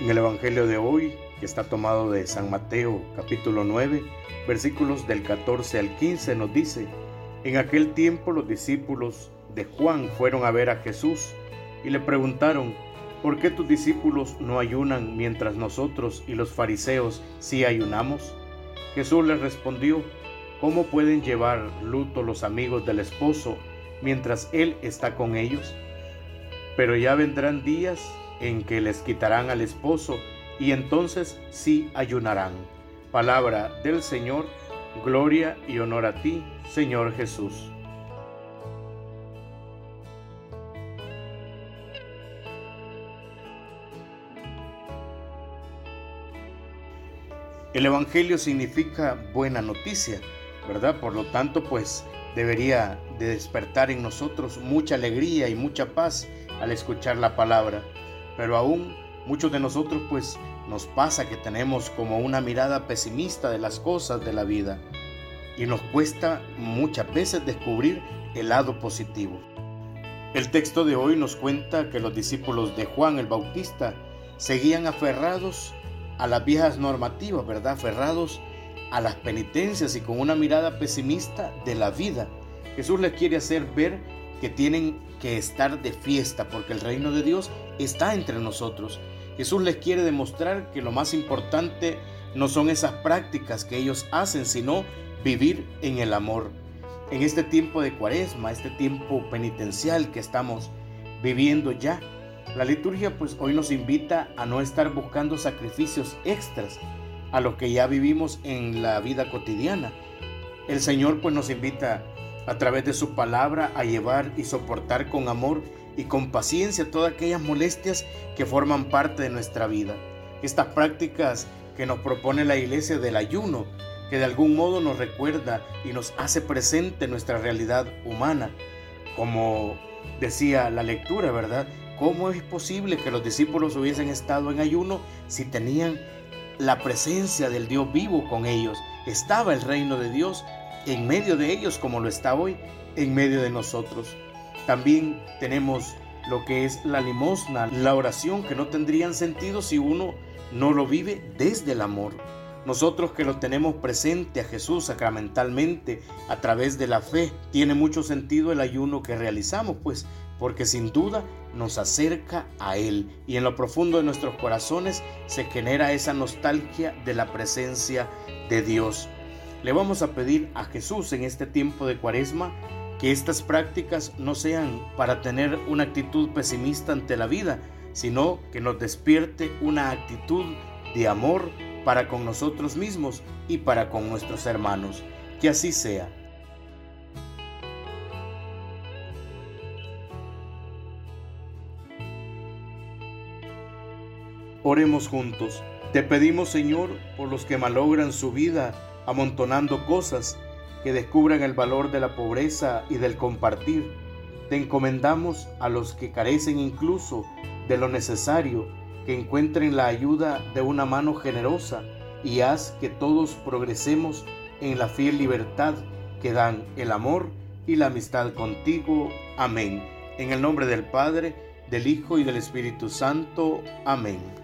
En el Evangelio de hoy, que está tomado de San Mateo capítulo 9, versículos del 14 al 15, nos dice, en aquel tiempo los discípulos de Juan fueron a ver a Jesús y le preguntaron, ¿por qué tus discípulos no ayunan mientras nosotros y los fariseos sí ayunamos? Jesús les respondió, ¿cómo pueden llevar luto los amigos del esposo mientras él está con ellos? Pero ya vendrán días en que les quitarán al esposo y entonces sí ayunarán. Palabra del Señor, gloria y honor a ti, Señor Jesús. El Evangelio significa buena noticia, ¿verdad? Por lo tanto, pues debería de despertar en nosotros mucha alegría y mucha paz al escuchar la palabra pero aún muchos de nosotros pues nos pasa que tenemos como una mirada pesimista de las cosas de la vida y nos cuesta muchas veces descubrir el lado positivo. El texto de hoy nos cuenta que los discípulos de Juan el Bautista seguían aferrados a las viejas normativas, ¿verdad? Aferrados a las penitencias y con una mirada pesimista de la vida. Jesús les quiere hacer ver que tienen que estar de fiesta porque el reino de Dios está entre nosotros. Jesús les quiere demostrar que lo más importante no son esas prácticas que ellos hacen, sino vivir en el amor. En este tiempo de cuaresma, este tiempo penitencial que estamos viviendo ya, la liturgia pues hoy nos invita a no estar buscando sacrificios extras a los que ya vivimos en la vida cotidiana. El Señor pues nos invita a través de su palabra a llevar y soportar con amor y con paciencia todas aquellas molestias que forman parte de nuestra vida. Estas prácticas que nos propone la iglesia del ayuno, que de algún modo nos recuerda y nos hace presente nuestra realidad humana. Como decía la lectura, ¿verdad? ¿Cómo es posible que los discípulos hubiesen estado en ayuno si tenían la presencia del Dios vivo con ellos? Estaba el reino de Dios en medio de ellos como lo está hoy, en medio de nosotros. También tenemos lo que es la limosna, la oración, que no tendrían sentido si uno no lo vive desde el amor. Nosotros que lo tenemos presente a Jesús sacramentalmente a través de la fe, tiene mucho sentido el ayuno que realizamos, pues porque sin duda nos acerca a Él y en lo profundo de nuestros corazones se genera esa nostalgia de la presencia de Dios. Le vamos a pedir a Jesús en este tiempo de cuaresma que estas prácticas no sean para tener una actitud pesimista ante la vida, sino que nos despierte una actitud de amor para con nosotros mismos y para con nuestros hermanos. Que así sea. Oremos juntos. Te pedimos, Señor, por los que malogran su vida amontonando cosas, que descubran el valor de la pobreza y del compartir. Te encomendamos a los que carecen incluso de lo necesario, que encuentren la ayuda de una mano generosa y haz que todos progresemos en la fiel libertad que dan el amor y la amistad contigo. Amén. En el nombre del Padre, del Hijo y del Espíritu Santo. Amén.